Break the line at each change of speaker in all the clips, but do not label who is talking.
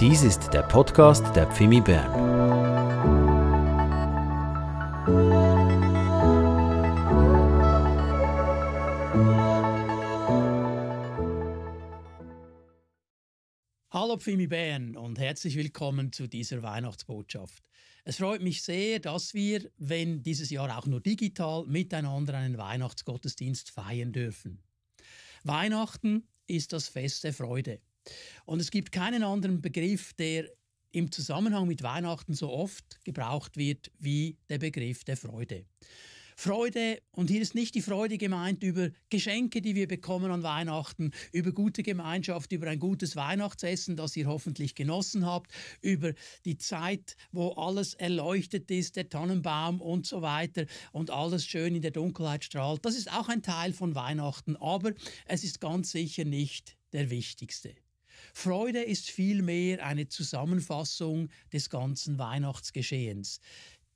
Dies ist der Podcast der Pfimi Bern.
Hallo Pfimi Bern und herzlich willkommen zu dieser Weihnachtsbotschaft. Es freut mich sehr, dass wir, wenn dieses Jahr auch nur digital, miteinander einen Weihnachtsgottesdienst feiern dürfen. Weihnachten ist das Fest der Freude. Und es gibt keinen anderen Begriff, der im Zusammenhang mit Weihnachten so oft gebraucht wird wie der Begriff der Freude. Freude, und hier ist nicht die Freude gemeint über Geschenke, die wir bekommen an Weihnachten, über gute Gemeinschaft, über ein gutes Weihnachtsessen, das ihr hoffentlich genossen habt, über die Zeit, wo alles erleuchtet ist, der Tannenbaum und so weiter und alles schön in der Dunkelheit strahlt. Das ist auch ein Teil von Weihnachten, aber es ist ganz sicher nicht der wichtigste. Freude ist vielmehr eine Zusammenfassung des ganzen Weihnachtsgeschehens.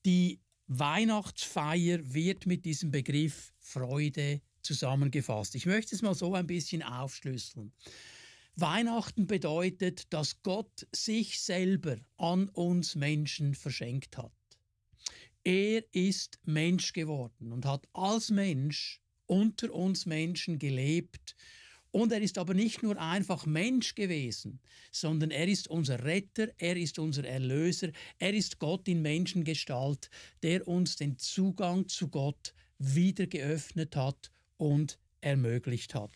Die Weihnachtsfeier wird mit diesem Begriff Freude zusammengefasst. Ich möchte es mal so ein bisschen aufschlüsseln. Weihnachten bedeutet, dass Gott sich selber an uns Menschen verschenkt hat. Er ist Mensch geworden und hat als Mensch unter uns Menschen gelebt und er ist aber nicht nur einfach Mensch gewesen, sondern er ist unser Retter, er ist unser Erlöser, er ist Gott in Menschengestalt, der uns den Zugang zu Gott wieder geöffnet hat und ermöglicht hat.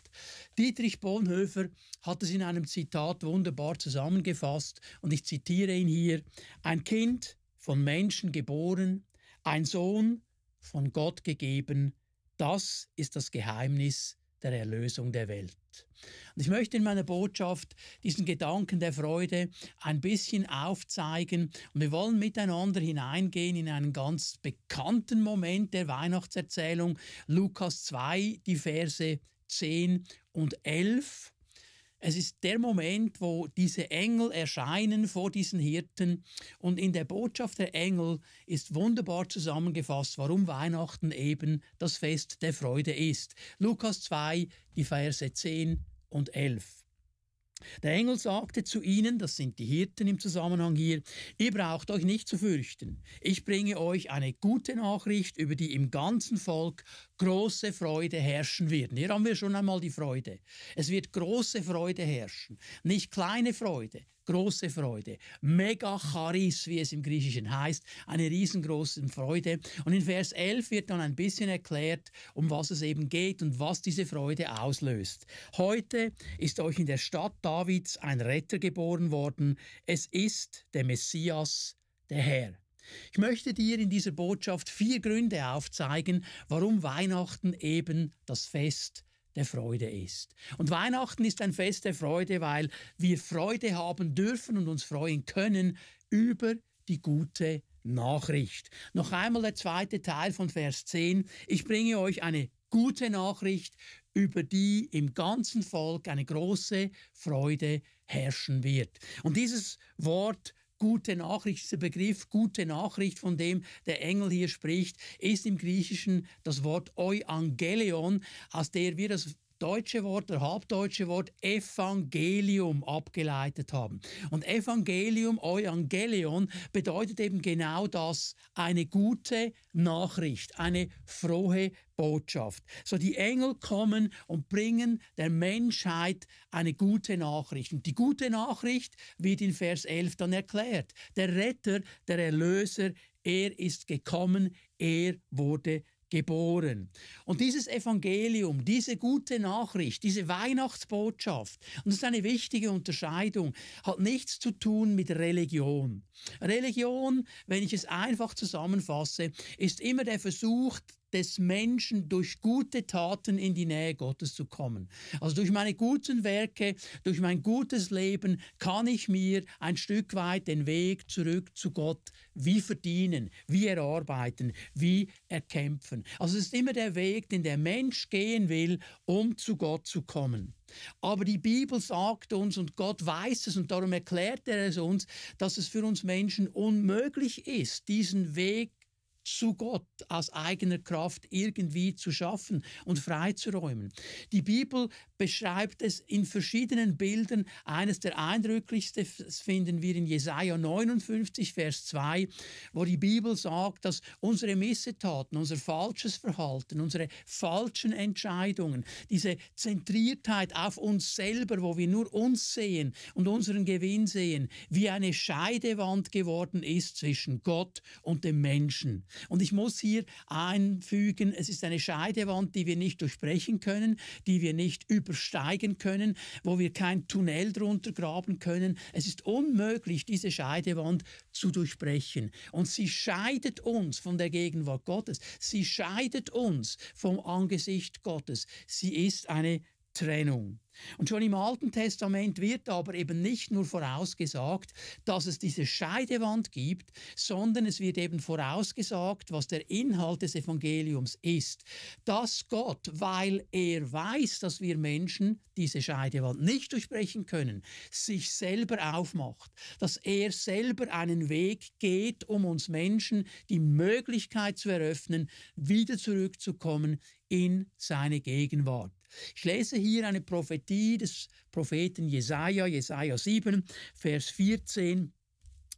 Dietrich Bonhoeffer hat es in einem Zitat wunderbar zusammengefasst und ich zitiere ihn hier. Ein Kind von Menschen geboren, ein Sohn von Gott gegeben, das ist das Geheimnis der Erlösung der Welt. Und ich möchte in meiner Botschaft diesen Gedanken der Freude ein bisschen aufzeigen und wir wollen miteinander hineingehen in einen ganz bekannten Moment der Weihnachtserzählung, Lukas 2, die Verse 10 und 11. Es ist der Moment, wo diese Engel erscheinen vor diesen Hirten und in der Botschaft der Engel ist wunderbar zusammengefasst, warum Weihnachten eben das Fest der Freude ist. Lukas 2, die Verse 10 und 11. Der Engel sagte zu ihnen, das sind die Hirten im Zusammenhang hier, ihr braucht euch nicht zu fürchten. Ich bringe euch eine gute Nachricht, über die im ganzen Volk große Freude herrschen wird. Hier haben wir schon einmal die Freude. Es wird große Freude herrschen, nicht kleine Freude, große Freude. Mega charis, wie es im Griechischen heißt, eine riesengroße Freude. Und in Vers 11 wird dann ein bisschen erklärt, um was es eben geht und was diese Freude auslöst. Heute ist euch in der Stadt Davids ein Retter geboren worden. Es ist der Messias, der Herr. Ich möchte dir in dieser Botschaft vier Gründe aufzeigen, warum Weihnachten eben das Fest der Freude ist. Und Weihnachten ist ein Fest der Freude, weil wir Freude haben dürfen und uns freuen können über die gute Nachricht. Noch einmal der zweite Teil von Vers 10. Ich bringe euch eine gute Nachricht, über die im ganzen Volk eine große Freude herrschen wird. Und dieses Wort gute Nachricht, dieser Begriff gute Nachricht, von dem der Engel hier spricht, ist im Griechischen das Wort Euangelion, aus der wir das deutsche Wort, der halbdeutsche Wort Evangelium abgeleitet haben. Und Evangelium, Evangelion bedeutet eben genau das, eine gute Nachricht, eine frohe Botschaft. So die Engel kommen und bringen der Menschheit eine gute Nachricht. Und die gute Nachricht wird in Vers 11 dann erklärt. Der Retter, der Erlöser, er ist gekommen, er wurde geboren. Und dieses Evangelium, diese gute Nachricht, diese Weihnachtsbotschaft, und das ist eine wichtige Unterscheidung, hat nichts zu tun mit Religion. Religion, wenn ich es einfach zusammenfasse, ist immer der Versuch, des Menschen durch gute Taten in die Nähe Gottes zu kommen. Also durch meine guten Werke, durch mein gutes Leben kann ich mir ein Stück weit den Weg zurück zu Gott wie verdienen, wie erarbeiten, wie erkämpfen. Also es ist immer der Weg, den der Mensch gehen will, um zu Gott zu kommen. Aber die Bibel sagt uns und Gott weiß es und darum erklärt er es uns, dass es für uns Menschen unmöglich ist, diesen Weg zu Gott aus eigener Kraft irgendwie zu schaffen und freizuräumen. Die Bibel beschreibt es in verschiedenen Bildern. Eines der eindrücklichsten finden wir in Jesaja 59, Vers 2, wo die Bibel sagt, dass unsere Missetaten, unser falsches Verhalten, unsere falschen Entscheidungen, diese Zentriertheit auf uns selber, wo wir nur uns sehen und unseren Gewinn sehen, wie eine Scheidewand geworden ist zwischen Gott und dem Menschen. Und ich muss hier einfügen, es ist eine Scheidewand, die wir nicht durchbrechen können, die wir nicht übersteigen können, wo wir kein Tunnel drunter graben können. Es ist unmöglich, diese Scheidewand zu durchbrechen. Und sie scheidet uns von der Gegenwart Gottes. Sie scheidet uns vom Angesicht Gottes. Sie ist eine Trennung. Und schon im Alten Testament wird aber eben nicht nur vorausgesagt, dass es diese Scheidewand gibt, sondern es wird eben vorausgesagt, was der Inhalt des Evangeliums ist. Dass Gott, weil er weiß, dass wir Menschen diese Scheidewand nicht durchbrechen können, sich selber aufmacht, dass er selber einen Weg geht, um uns Menschen die Möglichkeit zu eröffnen, wieder zurückzukommen in seine Gegenwart. Ich lese hier eine Prophetie des Propheten Jesaja, Jesaja 7, Vers 14.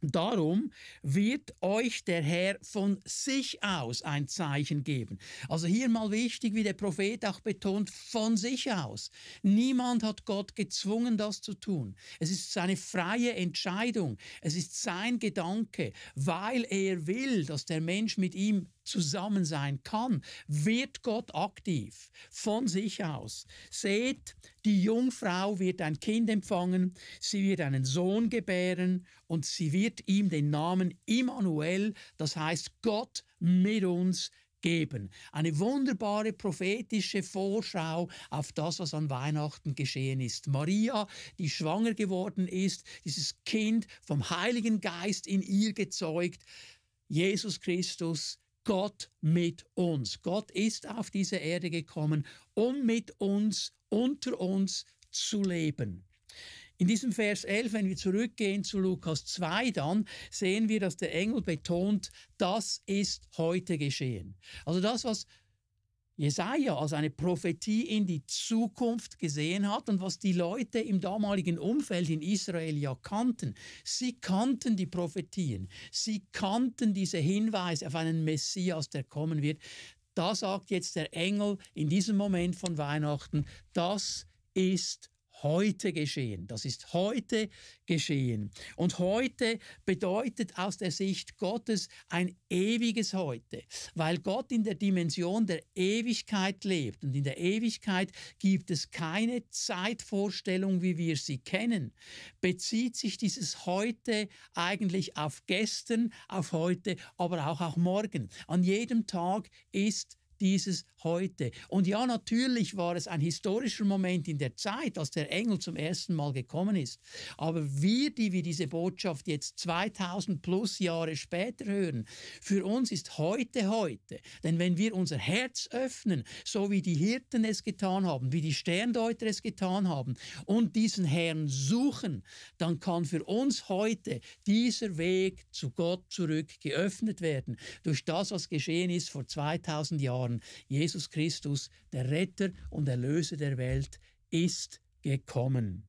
Darum wird euch der Herr von sich aus ein Zeichen geben. Also hier mal wichtig, wie der Prophet auch betont, von sich aus. Niemand hat Gott gezwungen, das zu tun. Es ist seine freie Entscheidung. Es ist sein Gedanke, weil er will, dass der Mensch mit ihm zusammen sein kann, wird Gott aktiv von sich aus. Seht, die Jungfrau wird ein Kind empfangen, sie wird einen Sohn gebären und sie wird ihm den Namen Immanuel, das heißt Gott mit uns geben. Eine wunderbare prophetische Vorschau auf das, was an Weihnachten geschehen ist. Maria, die schwanger geworden ist, dieses Kind vom Heiligen Geist in ihr gezeugt, Jesus Christus, Gott mit uns. Gott ist auf diese Erde gekommen, um mit uns, unter uns zu leben. In diesem Vers 11, wenn wir zurückgehen zu Lukas 2, dann sehen wir, dass der Engel betont, das ist heute geschehen. Also das, was Jesaja als eine Prophetie in die Zukunft gesehen hat und was die Leute im damaligen Umfeld in Israel ja kannten. Sie kannten die Prophetien, sie kannten diese Hinweise auf einen Messias, der kommen wird. Da sagt jetzt der Engel in diesem Moment von Weihnachten, das ist heute geschehen. Das ist heute geschehen. Und heute bedeutet aus der Sicht Gottes ein ewiges Heute, weil Gott in der Dimension der Ewigkeit lebt. Und in der Ewigkeit gibt es keine Zeitvorstellung, wie wir sie kennen. Bezieht sich dieses Heute eigentlich auf gestern, auf heute, aber auch auf morgen. An jedem Tag ist dieses heute. Und ja, natürlich war es ein historischer Moment in der Zeit, als der Engel zum ersten Mal gekommen ist. Aber wir, die wir diese Botschaft jetzt 2000 plus Jahre später hören, für uns ist heute heute. Denn wenn wir unser Herz öffnen, so wie die Hirten es getan haben, wie die Sterndeuter es getan haben und diesen Herrn suchen, dann kann für uns heute dieser Weg zu Gott zurück geöffnet werden durch das, was geschehen ist vor 2000 Jahren waren, Jesus Christus, der Retter und Erlöser der Welt, ist gekommen.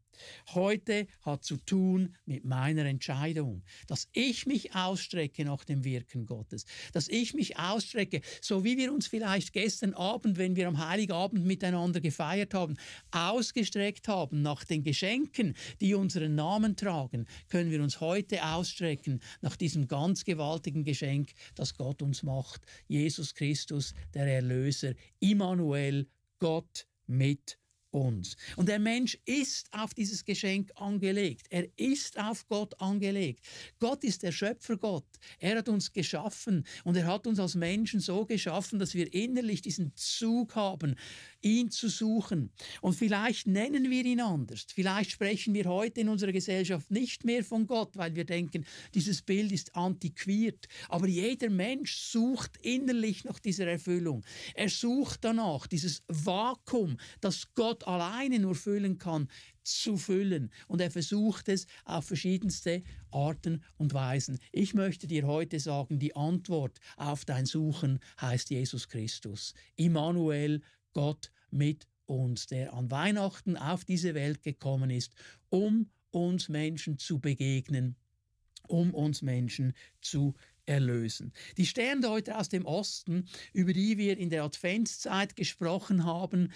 Heute hat zu tun mit meiner Entscheidung, dass ich mich ausstrecke nach dem Wirken Gottes, dass ich mich ausstrecke, so wie wir uns vielleicht gestern Abend, wenn wir am Heiligabend miteinander gefeiert haben, ausgestreckt haben nach den Geschenken, die unseren Namen tragen, können wir uns heute ausstrecken nach diesem ganz gewaltigen Geschenk, das Gott uns macht, Jesus Christus, der Erlöser, Immanuel, Gott mit uns. Und der Mensch ist auf dieses Geschenk angelegt. Er ist auf Gott angelegt. Gott ist der Schöpfergott. Er hat uns geschaffen und er hat uns als Menschen so geschaffen, dass wir innerlich diesen Zug haben, ihn zu suchen. Und vielleicht nennen wir ihn anders. Vielleicht sprechen wir heute in unserer Gesellschaft nicht mehr von Gott, weil wir denken, dieses Bild ist antiquiert. Aber jeder Mensch sucht innerlich nach dieser Erfüllung. Er sucht danach, dieses Vakuum, das Gott Alleine nur füllen kann, zu füllen. Und er versucht es auf verschiedenste Arten und Weisen. Ich möchte dir heute sagen, die Antwort auf dein Suchen heißt Jesus Christus. Immanuel, Gott mit uns, der an Weihnachten auf diese Welt gekommen ist, um uns Menschen zu begegnen, um uns Menschen zu erlösen. Die Sterndeuter aus dem Osten, über die wir in der Adventszeit gesprochen haben,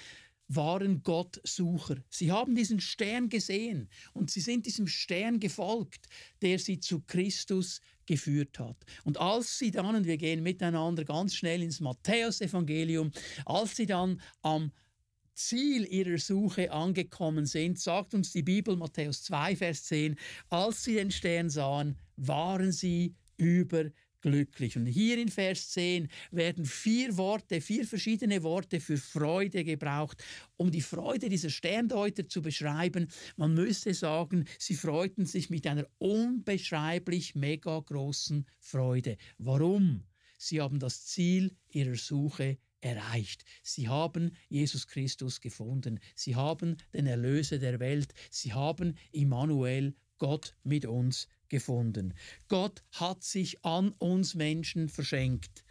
waren Gottsucher. Sie haben diesen Stern gesehen und sie sind diesem Stern gefolgt, der sie zu Christus geführt hat. Und als sie dann, und wir gehen miteinander ganz schnell ins Matthäusevangelium, als sie dann am Ziel ihrer Suche angekommen sind, sagt uns die Bibel, Matthäus 2, Vers 10, als sie den Stern sahen, waren sie überglücklich. Und hier in Vers 10 werden vier Worte, vier verschiedene Worte für Freude gebraucht, um die Freude dieser Sterndeuter zu beschreiben. Man müsste sagen, sie freuten sich mit einer unbeschreiblich mega großen Freude. Warum? Sie haben das Ziel ihrer Suche erreicht. Sie haben Jesus Christus gefunden. Sie haben den Erlöser der Welt. Sie haben Immanuel, Gott mit uns, gefunden. Gott hat sich an uns Menschen verschenkt.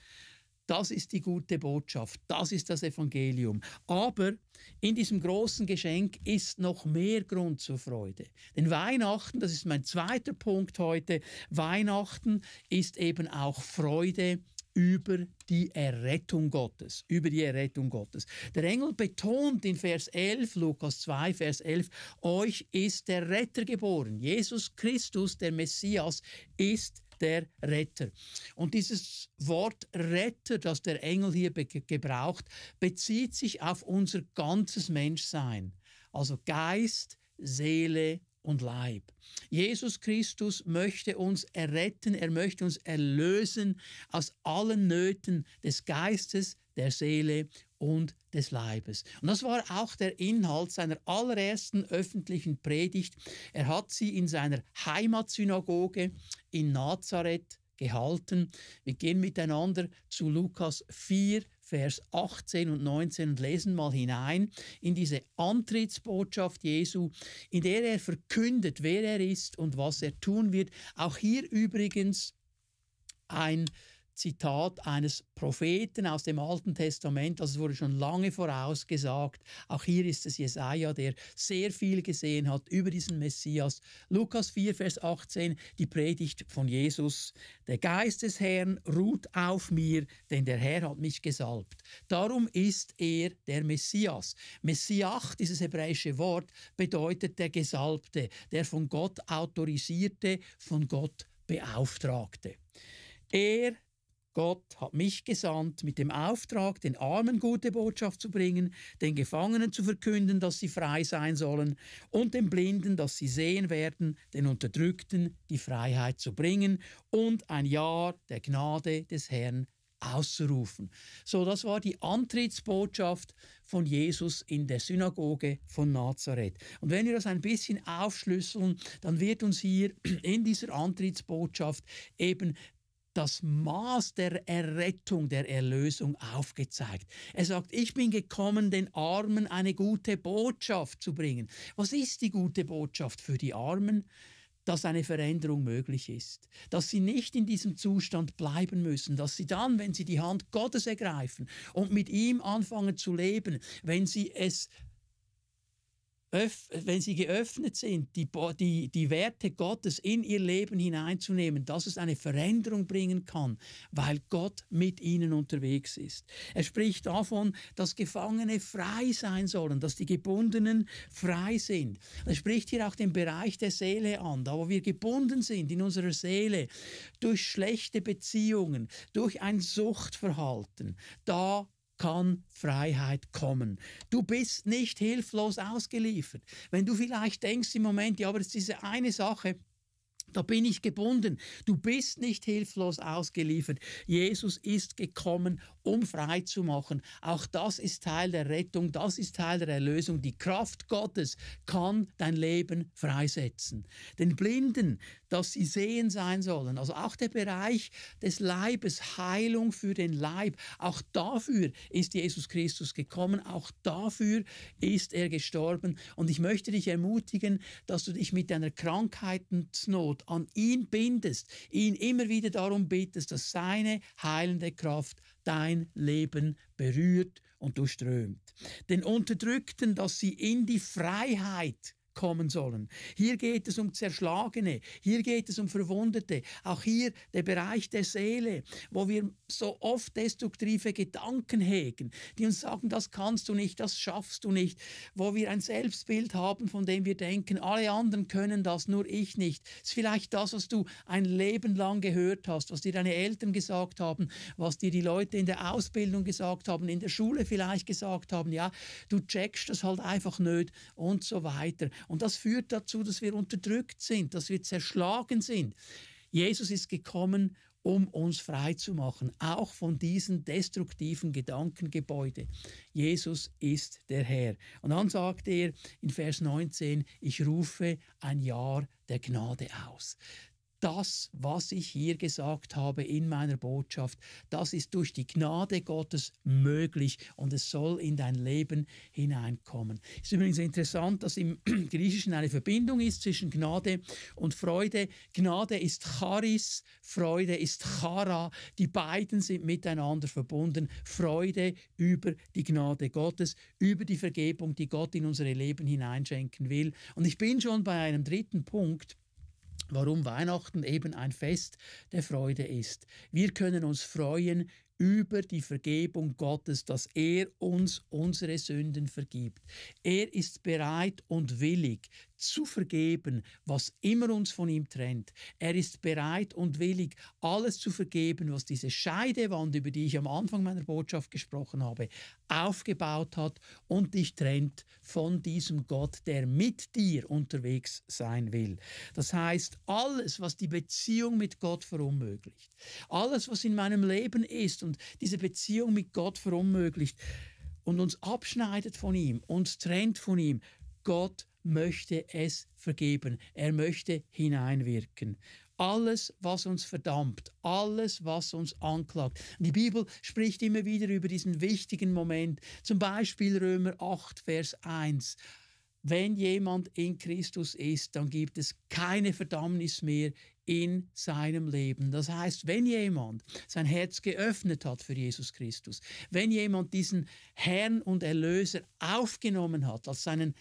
Das ist die gute Botschaft, das ist das Evangelium. Aber in diesem großen Geschenk ist noch mehr Grund zur Freude. Denn Weihnachten, das ist mein zweiter Punkt heute, Weihnachten ist eben auch Freude über die Errettung Gottes, über die Errettung Gottes. Der Engel betont in Vers 11, Lukas 2, Vers 11, euch ist der Retter geboren. Jesus Christus, der Messias, ist der Retter. Und dieses Wort Retter, das der Engel hier gebraucht, bezieht sich auf unser ganzes Menschsein. Also Geist, Seele und Leib. Jesus Christus möchte uns erretten, er möchte uns erlösen aus allen Nöten des Geistes, der Seele und des Leibes. Und das war auch der Inhalt seiner allerersten öffentlichen Predigt. Er hat sie in seiner Heimatsynagoge in Nazareth gehalten. Wir gehen miteinander zu Lukas 4, Vers 18 und 19 und lesen mal hinein in diese Antrittsbotschaft Jesu, in der er verkündet, wer er ist und was er tun wird. Auch hier übrigens ein Zitat eines Propheten aus dem Alten Testament, das wurde schon lange vorausgesagt. Auch hier ist es Jesaja, der sehr viel gesehen hat über diesen Messias. Lukas 4, Vers 18, die Predigt von Jesus. Der Geist des Herrn ruht auf mir, denn der Herr hat mich gesalbt. Darum ist er der Messias. Messiach, dieses hebräische Wort, bedeutet der Gesalbte, der von Gott autorisierte, von Gott beauftragte. Er Gott hat mich gesandt mit dem Auftrag, den Armen gute Botschaft zu bringen, den Gefangenen zu verkünden, dass sie frei sein sollen und den Blinden, dass sie sehen werden, den Unterdrückten die Freiheit zu bringen und ein Jahr der Gnade des Herrn auszurufen. So, das war die Antrittsbotschaft von Jesus in der Synagoge von Nazareth. Und wenn wir das ein bisschen aufschlüsseln, dann wird uns hier in dieser Antrittsbotschaft eben das Maß der Errettung, der Erlösung aufgezeigt. Er sagt, ich bin gekommen, den Armen eine gute Botschaft zu bringen. Was ist die gute Botschaft für die Armen? dass eine Veränderung möglich ist, dass sie nicht in diesem Zustand bleiben müssen, dass sie dann, wenn sie die Hand Gottes ergreifen und mit ihm anfangen zu leben, wenn sie es wenn sie geöffnet sind, die, die, die Werte Gottes in ihr Leben hineinzunehmen, dass es eine Veränderung bringen kann, weil Gott mit ihnen unterwegs ist. Er spricht davon, dass Gefangene frei sein sollen, dass die Gebundenen frei sind. Er spricht hier auch den Bereich der Seele an, da wo wir gebunden sind in unserer Seele durch schlechte Beziehungen, durch ein Suchtverhalten. Da kann Freiheit kommen. Du bist nicht hilflos ausgeliefert. Wenn du vielleicht denkst im Moment, ja, aber es ist diese eine Sache, Da bin ich gebunden. Du bist nicht hilflos ausgeliefert. Jesus ist gekommen, um frei zu machen. Auch das ist Teil der Rettung, das ist Teil der Erlösung. Die Kraft Gottes kann dein Leben freisetzen. Den Blinden, dass sie sehen sein sollen, also auch der Bereich des Leibes, Heilung für den Leib, auch dafür ist Jesus Christus gekommen, auch dafür ist er gestorben. Und ich möchte dich ermutigen, dass du dich mit deiner Krankheitsnot an ihn bindest, ihn immer wieder darum bittest, dass seine heilende Kraft dein Leben berührt und durchströmt. Den Unterdrückten, dass sie in die Freiheit kommen sollen. Hier geht es um Zerschlagene, hier geht es um Verwundete, auch hier der Bereich der Seele, wo wir so oft destruktive Gedanken hegen, die uns sagen, das kannst du nicht, das schaffst du nicht, wo wir ein Selbstbild haben, von dem wir denken, alle anderen können das, nur ich nicht. Das ist vielleicht das, was du ein Leben lang gehört hast, was dir deine Eltern gesagt haben, was dir die Leute in der Ausbildung gesagt haben, in der Schule vielleicht gesagt haben, ja, du checkst das halt einfach nicht und so weiter. Und das führt dazu, dass wir unterdrückt sind, dass wir zerschlagen sind. Jesus ist gekommen, um uns frei zu machen, auch von diesen destruktiven Gedankengebäude. Jesus ist der Herr. Und dann sagt er in Vers 19, ich rufe ein Jahr der Gnade aus das, was ich hier gesagt habe in meiner Botschaft, das ist durch die Gnade Gottes möglich und es soll in dein Leben hineinkommen. Es ist übrigens interessant, dass im Griechischen eine Verbindung ist zwischen Gnade und Freude. Gnade ist Charis, Freude ist Chara. Die beiden sind miteinander verbunden. Freude über die Gnade Gottes, über die Vergebung, die Gott in unsere Leben hineinschenken will. Und ich bin schon bei einem dritten Punkt warum Weihnachten eben ein Fest der Freude ist. Wir können uns freuen über die Vergebung Gottes, dass er uns unsere Sünden vergibt. Er ist bereit und willig zu vergeben, was immer uns von ihm trennt. Er ist bereit und willig, alles zu vergeben, was diese Scheidewand, über die ich am Anfang meiner Botschaft gesprochen habe, aufgebaut hat und dich trennt von diesem Gott, der mit dir unterwegs sein will. Das heißt, alles, was die Beziehung mit Gott verunmöglicht, alles, was in meinem Leben ist und diese Beziehung mit Gott verunmöglicht und uns abschneidet von ihm, uns trennt von ihm, Gott möchte es vergeben. Er möchte hineinwirken. Alles, was uns verdammt, alles, was uns anklagt. Die Bibel spricht immer wieder über diesen wichtigen Moment, zum Beispiel Römer 8, Vers 1. Wenn jemand in Christus ist, dann gibt es keine Verdammnis mehr in seinem Leben. Das heißt, wenn jemand sein Herz geöffnet hat für Jesus Christus, wenn jemand diesen Herrn und Erlöser aufgenommen hat als seinen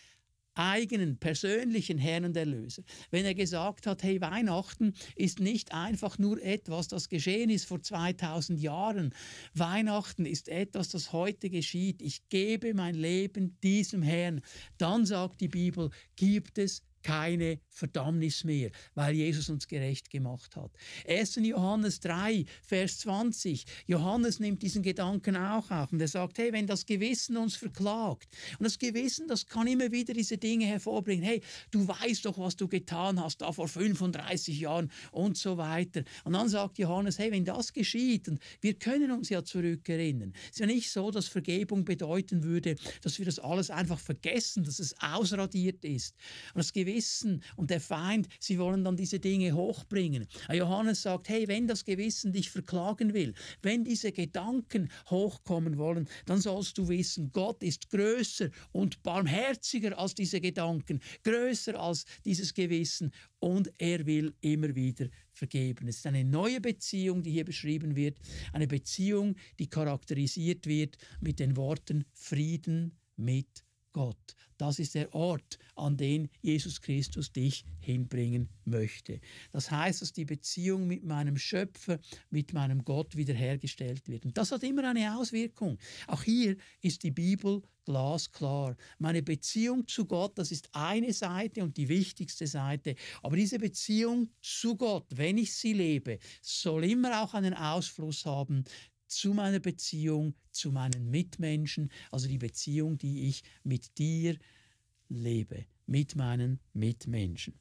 eigenen persönlichen Herrn und Erlöser. Wenn er gesagt hat, hey, Weihnachten ist nicht einfach nur etwas, das geschehen ist vor 2000 Jahren. Weihnachten ist etwas, das heute geschieht. Ich gebe mein Leben diesem Herrn. Dann sagt die Bibel, gibt es keine Verdammnis mehr, weil Jesus uns gerecht gemacht hat. 1. Johannes 3, Vers 20. Johannes nimmt diesen Gedanken auch auf und er sagt, hey, wenn das Gewissen uns verklagt, und das Gewissen, das kann immer wieder diese Dinge hervorbringen, hey, du weißt doch, was du getan hast, da vor 35 Jahren und so weiter. Und dann sagt Johannes, hey, wenn das geschieht, und wir können uns ja zurückerinnern, es ist ja nicht so, dass Vergebung bedeuten würde, dass wir das alles einfach vergessen, dass es ausradiert ist. Und das Gewissen Gewissen und der Feind, sie wollen dann diese Dinge hochbringen. Johannes sagt, hey, wenn das Gewissen dich verklagen will, wenn diese Gedanken hochkommen wollen, dann sollst du wissen, Gott ist größer und barmherziger als diese Gedanken, größer als dieses Gewissen und er will immer wieder vergeben. Es ist eine neue Beziehung, die hier beschrieben wird, eine Beziehung, die charakterisiert wird mit den Worten Frieden mit Gott. Das ist der Ort, an den Jesus Christus dich hinbringen möchte. Das heißt, dass die Beziehung mit meinem Schöpfer, mit meinem Gott wiederhergestellt wird. Und das hat immer eine Auswirkung. Auch hier ist die Bibel glasklar. Meine Beziehung zu Gott, das ist eine Seite und die wichtigste Seite. Aber diese Beziehung zu Gott, wenn ich sie lebe, soll immer auch einen Ausfluss haben zu meiner Beziehung zu meinen Mitmenschen, also die Beziehung, die ich mit dir lebe mit meinen Mitmenschen.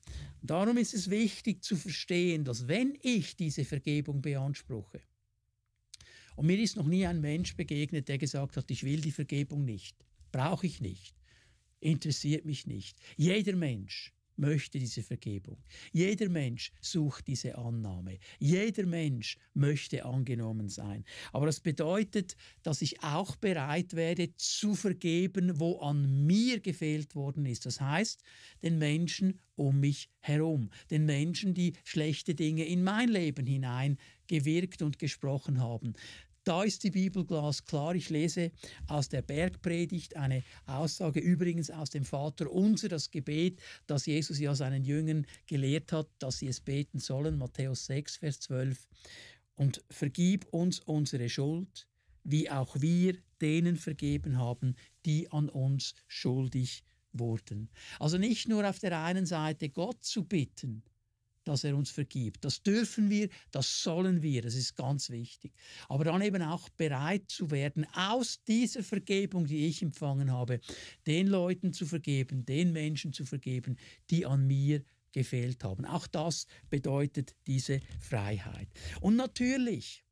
Darum ist es wichtig zu verstehen, dass wenn ich diese Vergebung beanspruche, und mir ist noch nie ein Mensch begegnet, der gesagt hat, ich will die Vergebung nicht, brauche ich nicht, interessiert mich nicht. Jeder Mensch möchte diese Vergebung. Jeder Mensch sucht diese Annahme. Jeder Mensch möchte angenommen sein. Aber das bedeutet, dass ich auch bereit werde zu vergeben, wo an mir gefehlt worden ist. Das heißt, den Menschen um mich herum, den Menschen, die schlechte Dinge in mein Leben hinein gewirkt und gesprochen haben. Da ist die Bibel glasklar. Ich lese aus der Bergpredigt eine Aussage, übrigens aus dem Vater unser, das Gebet, das Jesus ja seinen Jüngern gelehrt hat, dass sie es beten sollen. Matthäus 6, Vers 12. Und vergib uns unsere Schuld, wie auch wir denen vergeben haben, die an uns schuldig wurden. Also nicht nur auf der einen Seite Gott zu bitten, dass er uns vergibt. Das dürfen wir, das sollen wir, das ist ganz wichtig. Aber dann eben auch bereit zu werden, aus dieser Vergebung, die ich empfangen habe, den Leuten zu vergeben, den Menschen zu vergeben, die an mir gefehlt haben. Auch das bedeutet diese Freiheit. Und natürlich,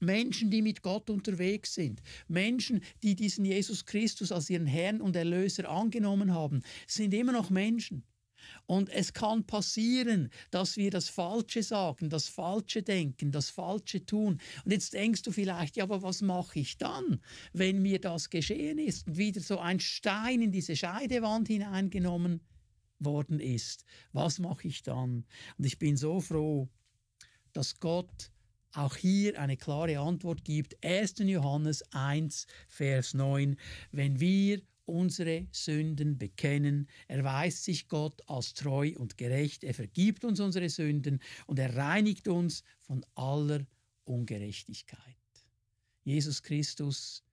Menschen, die mit Gott unterwegs sind, Menschen, die diesen Jesus Christus als ihren Herrn und Erlöser angenommen haben, sind immer noch Menschen. Und es kann passieren, dass wir das Falsche sagen, das Falsche denken, das Falsche tun. Und jetzt denkst du vielleicht, ja, aber was mache ich dann, wenn mir das geschehen ist und wieder so ein Stein in diese Scheidewand hineingenommen worden ist? Was mache ich dann? Und ich bin so froh, dass Gott auch hier eine klare Antwort gibt. 1. Johannes 1, Vers 9. Wenn wir unsere Sünden bekennen, erweist sich Gott als treu und gerecht, er vergibt uns unsere Sünden und er reinigt uns von aller Ungerechtigkeit. Jesus Christus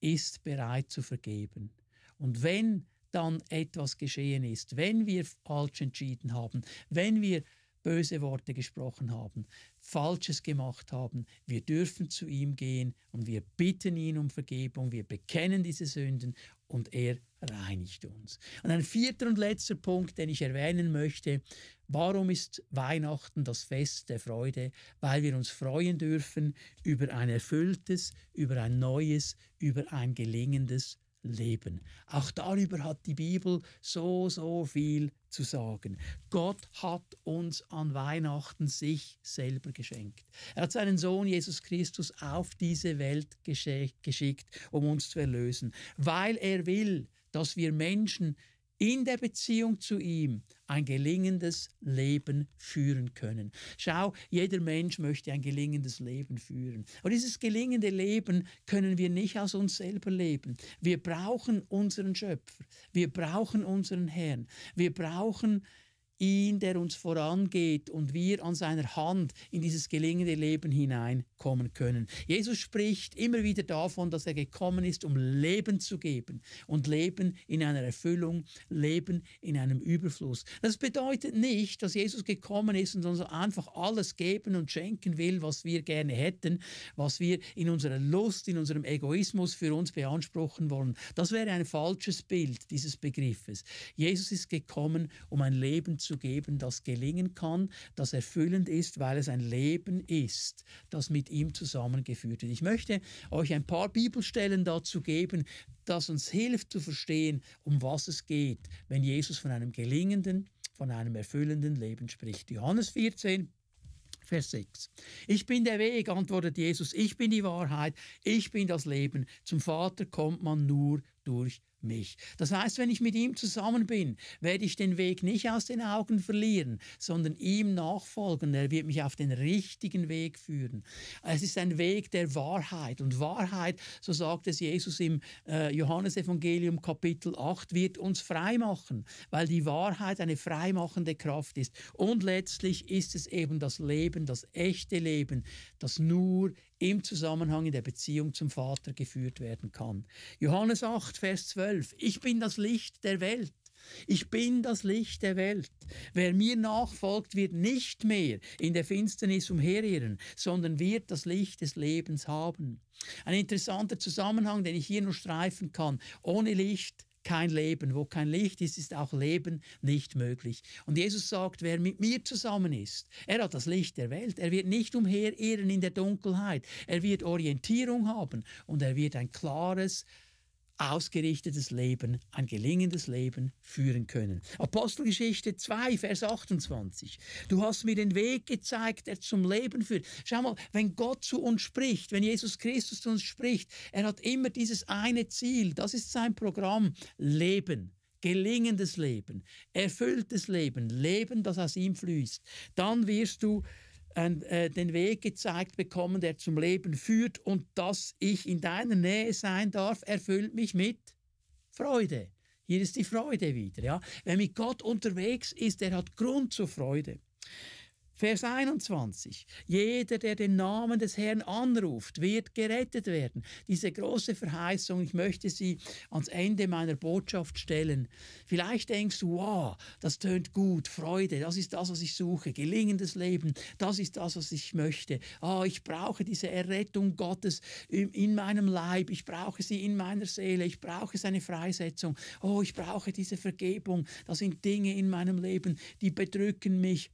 ist bereit zu vergeben. Und wenn dann etwas geschehen ist, wenn wir falsch entschieden haben, wenn wir böse Worte gesprochen haben, Falsches gemacht haben. Wir dürfen zu ihm gehen und wir bitten ihn um Vergebung, wir bekennen diese Sünden und er reinigt uns. Und ein vierter und letzter Punkt, den ich erwähnen möchte, warum ist Weihnachten das Fest der Freude? Weil wir uns freuen dürfen über ein erfülltes, über ein neues, über ein gelingendes leben. Auch darüber hat die Bibel so, so viel zu sagen. Gott hat uns an Weihnachten sich selber geschenkt. Er hat seinen Sohn Jesus Christus auf diese Welt geschickt, um uns zu erlösen, weil er will, dass wir Menschen in der Beziehung zu ihm ein gelingendes Leben führen können. Schau, jeder Mensch möchte ein gelingendes Leben führen. Und dieses gelingende Leben können wir nicht aus uns selber leben. Wir brauchen unseren Schöpfer. Wir brauchen unseren Herrn. Wir brauchen ihn, der uns vorangeht und wir an seiner Hand in dieses gelingende Leben hineinkommen können. Jesus spricht immer wieder davon, dass er gekommen ist, um Leben zu geben und Leben in einer Erfüllung, Leben in einem Überfluss. Das bedeutet nicht, dass Jesus gekommen ist und uns einfach alles geben und schenken will, was wir gerne hätten, was wir in unserer Lust, in unserem Egoismus für uns beanspruchen wollen. Das wäre ein falsches Bild dieses Begriffes. Jesus ist gekommen, um ein Leben zu zu geben, das gelingen kann, das erfüllend ist, weil es ein Leben ist, das mit ihm zusammengeführt wird. Ich möchte euch ein paar Bibelstellen dazu geben, das uns hilft zu verstehen, um was es geht, wenn Jesus von einem gelingenden, von einem erfüllenden Leben spricht. Johannes 14, Vers 6. Ich bin der Weg, antwortet Jesus, ich bin die Wahrheit, ich bin das Leben. Zum Vater kommt man nur durch mich. Das heißt, wenn ich mit ihm zusammen bin, werde ich den Weg nicht aus den Augen verlieren, sondern ihm nachfolgen. Er wird mich auf den richtigen Weg führen. Es ist ein Weg der Wahrheit. Und Wahrheit, so sagt es Jesus im äh, Johannesevangelium Kapitel 8, wird uns frei machen, weil die Wahrheit eine freimachende Kraft ist. Und letztlich ist es eben das Leben, das echte Leben, das nur im Zusammenhang in der Beziehung zum Vater geführt werden kann. Johannes 8, Vers 12. Ich bin das Licht der Welt. Ich bin das Licht der Welt. Wer mir nachfolgt, wird nicht mehr in der Finsternis umherirren, sondern wird das Licht des Lebens haben. Ein interessanter Zusammenhang, den ich hier nur streifen kann. Ohne Licht kein Leben. Wo kein Licht ist, ist auch Leben nicht möglich. Und Jesus sagt, wer mit mir zusammen ist, er hat das Licht der Welt. Er wird nicht umherirren in der Dunkelheit. Er wird Orientierung haben und er wird ein klares, ausgerichtetes Leben, ein gelingendes Leben führen können. Apostelgeschichte 2, Vers 28. Du hast mir den Weg gezeigt, der zum Leben führt. Schau mal, wenn Gott zu uns spricht, wenn Jesus Christus zu uns spricht, er hat immer dieses eine Ziel, das ist sein Programm, Leben gelingendes Leben, erfülltes Leben, Leben, das aus ihm fließt. Dann wirst du äh, den Weg gezeigt bekommen, der zum Leben führt und dass ich in deiner Nähe sein darf, erfüllt mich mit Freude. Hier ist die Freude wieder. Ja? Wer mit Gott unterwegs ist, der hat Grund zur Freude. Vers 21. Jeder, der den Namen des Herrn anruft, wird gerettet werden. Diese große Verheißung, ich möchte sie ans Ende meiner Botschaft stellen. Vielleicht denkst du, wow, das tönt gut, Freude, das ist das, was ich suche, gelingendes Leben, das ist das, was ich möchte. Ah, ich brauche diese Errettung Gottes in meinem Leib, ich brauche sie in meiner Seele, ich brauche seine Freisetzung. Oh, ich brauche diese Vergebung. Das sind Dinge in meinem Leben, die bedrücken mich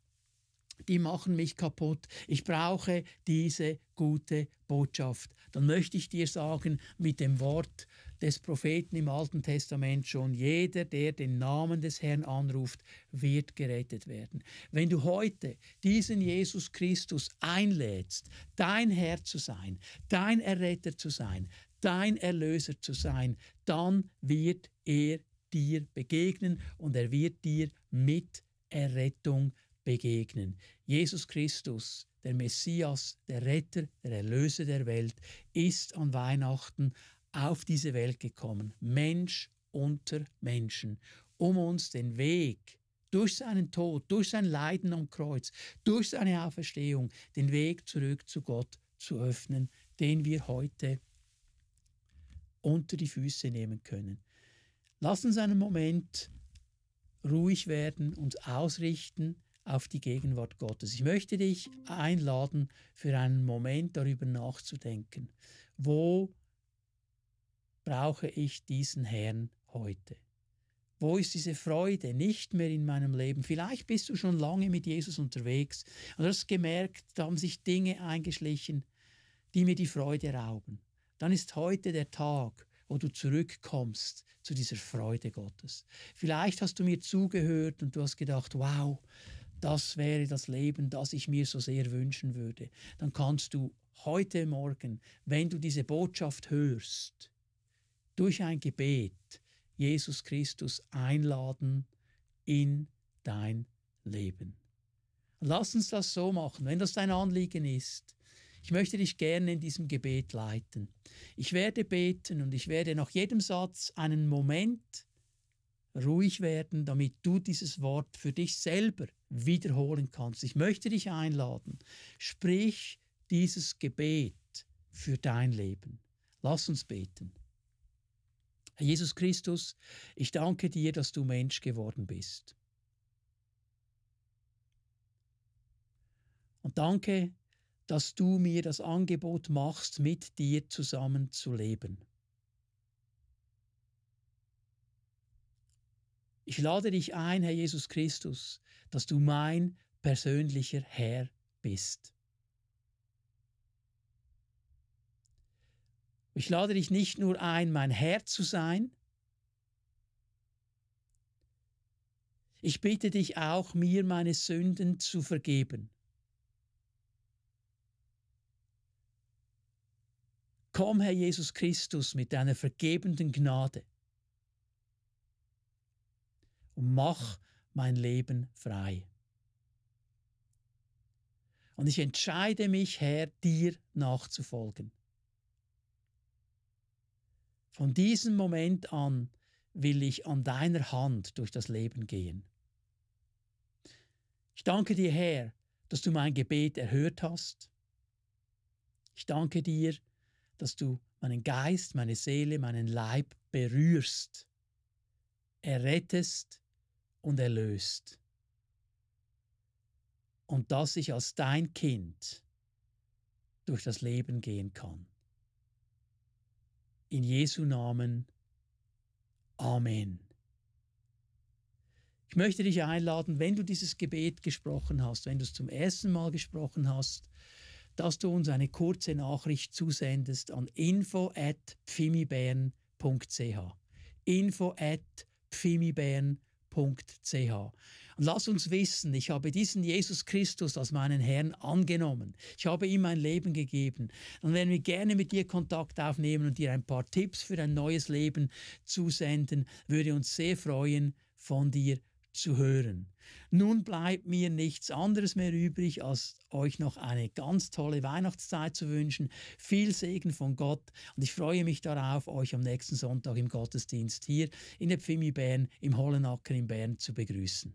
die machen mich kaputt. Ich brauche diese gute Botschaft. Dann möchte ich dir sagen, mit dem Wort des Propheten im Alten Testament schon, jeder, der den Namen des Herrn anruft, wird gerettet werden. Wenn du heute diesen Jesus Christus einlädst, dein Herr zu sein, dein Erretter zu sein, dein Erlöser zu sein, dann wird er dir begegnen und er wird dir mit Errettung begegnen. Jesus Christus, der Messias, der Retter, der Erlöser der Welt, ist an Weihnachten auf diese Welt gekommen, Mensch unter Menschen, um uns den Weg durch seinen Tod, durch sein Leiden am Kreuz, durch seine Auferstehung, den Weg zurück zu Gott zu öffnen, den wir heute unter die Füße nehmen können. Lass uns einen Moment ruhig werden, uns ausrichten auf die Gegenwart Gottes. Ich möchte dich einladen, für einen Moment darüber nachzudenken. Wo brauche ich diesen Herrn heute? Wo ist diese Freude nicht mehr in meinem Leben? Vielleicht bist du schon lange mit Jesus unterwegs und hast gemerkt, da haben sich Dinge eingeschlichen, die mir die Freude rauben. Dann ist heute der Tag, wo du zurückkommst zu dieser Freude Gottes. Vielleicht hast du mir zugehört und du hast gedacht, wow, das wäre das Leben, das ich mir so sehr wünschen würde, dann kannst du heute Morgen, wenn du diese Botschaft hörst, durch ein Gebet Jesus Christus einladen in dein Leben. Lass uns das so machen, wenn das dein Anliegen ist. Ich möchte dich gerne in diesem Gebet leiten. Ich werde beten und ich werde nach jedem Satz einen Moment ruhig werden, damit du dieses Wort für dich selber wiederholen kannst. Ich möchte dich einladen, sprich dieses Gebet für dein Leben. Lass uns beten. Herr Jesus Christus, ich danke dir, dass du Mensch geworden bist. Und danke, dass du mir das Angebot machst, mit dir zusammen zu leben. Ich lade dich ein, Herr Jesus Christus, dass du mein persönlicher Herr bist. Ich lade dich nicht nur ein, mein Herr zu sein, ich bitte dich auch, mir meine Sünden zu vergeben. Komm, Herr Jesus Christus, mit deiner vergebenden Gnade und mach mein Leben frei. Und ich entscheide mich, Herr, dir nachzufolgen. Von diesem Moment an will ich an deiner Hand durch das Leben gehen. Ich danke dir, Herr, dass du mein Gebet erhört hast. Ich danke dir, dass du meinen Geist, meine Seele, meinen Leib berührst, errettest und erlöst. Und dass ich als dein Kind durch das Leben gehen kann. In Jesu Namen. Amen. Ich möchte dich einladen, wenn du dieses Gebet gesprochen hast, wenn du es zum ersten Mal gesprochen hast, dass du uns eine kurze Nachricht zusendest an info at pfimibern.ch und lass uns wissen, ich habe diesen Jesus Christus als meinen Herrn angenommen. Ich habe ihm mein Leben gegeben. Dann werden wir gerne mit dir Kontakt aufnehmen und dir ein paar Tipps für ein neues Leben zusenden. Würde uns sehr freuen, von dir zu hören. Nun bleibt mir nichts anderes mehr übrig, als euch noch eine ganz tolle Weihnachtszeit zu wünschen. Viel Segen von Gott und ich freue mich darauf, euch am nächsten Sonntag im Gottesdienst hier in der Pfimi Bern im Hollenacker in Bern zu begrüßen.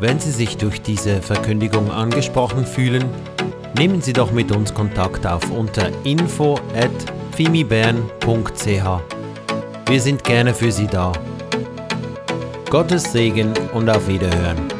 Wenn Sie sich durch diese Verkündigung angesprochen fühlen, nehmen Sie doch mit uns Kontakt auf unter info at fimibern.ch. Wir sind gerne für Sie da. Gottes Segen und auf Wiederhören.